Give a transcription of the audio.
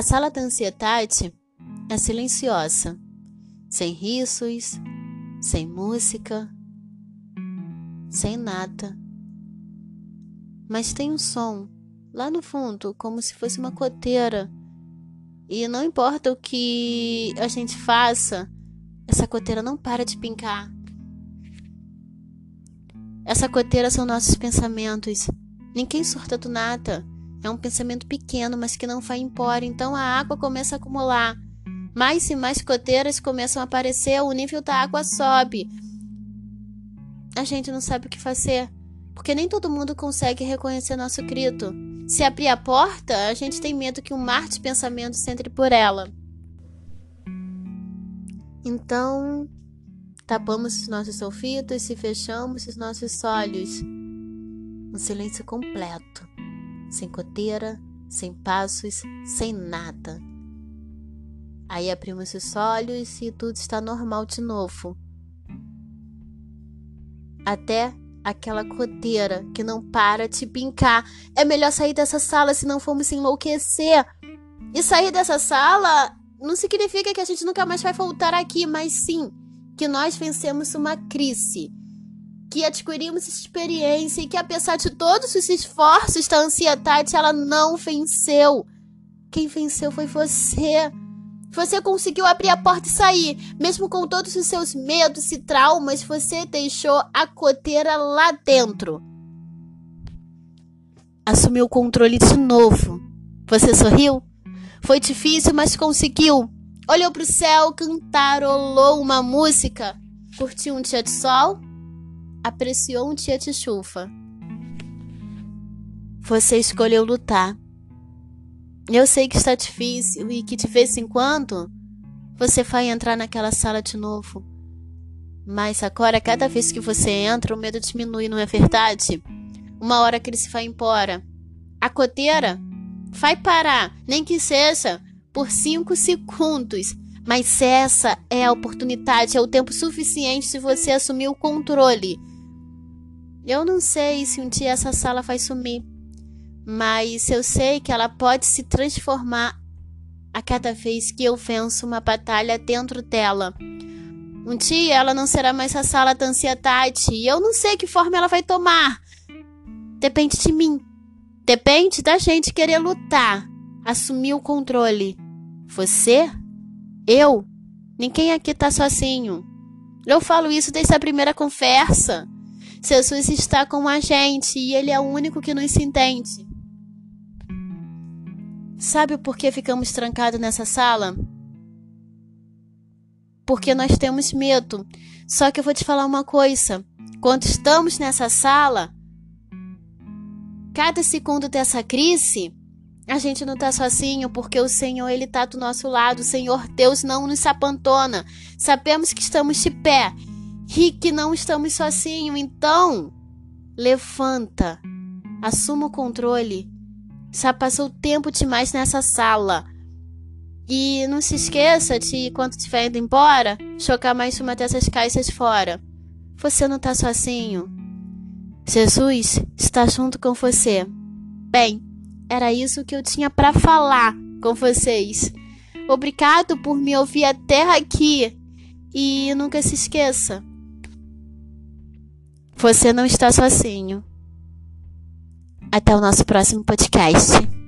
A sala da ansiedade é silenciosa, sem risos, sem música, sem nada. Mas tem um som lá no fundo, como se fosse uma coteira. E não importa o que a gente faça, essa coteira não para de pincar. Essa coteira são nossos pensamentos. Ninguém surta do nada. É um pensamento pequeno, mas que não vai embora. Então a água começa a acumular. Mais e mais coteiras começam a aparecer, o nível da água sobe. A gente não sabe o que fazer, porque nem todo mundo consegue reconhecer nosso grito. Se abrir a porta, a gente tem medo que um mar de pensamentos entre por ela. Então, tapamos os nossos ouvidos e fechamos os nossos olhos. Um silêncio completo sem coteira, sem passos, sem nada. Aí abrimos os olhos e tudo está normal de novo. Até aquela coteira que não para de pincar. É melhor sair dessa sala se não formos enlouquecer. E sair dessa sala não significa que a gente nunca mais vai voltar aqui, mas sim que nós vencemos uma crise que adquirimos experiência e que, apesar de todos os esforços da ansiedade, ela não venceu. Quem venceu foi você. Você conseguiu abrir a porta e sair. Mesmo com todos os seus medos e traumas, você deixou a coteira lá dentro. Assumiu o controle de novo. Você sorriu? Foi difícil, mas conseguiu. Olhou para o céu, cantarolou uma música. Curtiu um dia de sol? Apreciou um tia de chufa. Você escolheu lutar. Eu sei que está difícil e que de vez em quando você vai entrar naquela sala de novo. Mas agora, cada vez que você entra, o medo diminui, não é verdade? Uma hora que ele se vai embora. A coteira vai parar, nem que seja por cinco segundos. Mas essa é a oportunidade, é o tempo suficiente se você assumir o controle eu não sei se um dia essa sala vai sumir, mas eu sei que ela pode se transformar a cada vez que eu venço uma batalha dentro dela. Um dia ela não será mais a sala da ansiedade e eu não sei que forma ela vai tomar. Depende de mim. Depende da gente querer lutar, assumir o controle. Você? Eu? Ninguém aqui tá sozinho. Eu falo isso desde a primeira conversa. Jesus está com a gente e Ele é o único que nos entende. Sabe o porquê ficamos trancados nessa sala? Porque nós temos medo. Só que eu vou te falar uma coisa. Quando estamos nessa sala, cada segundo dessa crise, a gente não está sozinho, porque o Senhor ele tá do nosso lado. O Senhor Deus não nos abandona. Sabemos que estamos de pé que não estamos sozinhos. Então, levanta, assuma o controle. Já passou tempo demais nessa sala. E não se esqueça de, quando estiver indo embora, chocar mais uma dessas caixas fora. Você não está sozinho. Jesus está junto com você. Bem, era isso que eu tinha para falar com vocês. Obrigado por me ouvir até aqui. E nunca se esqueça, você não está sozinho. Até o nosso próximo podcast.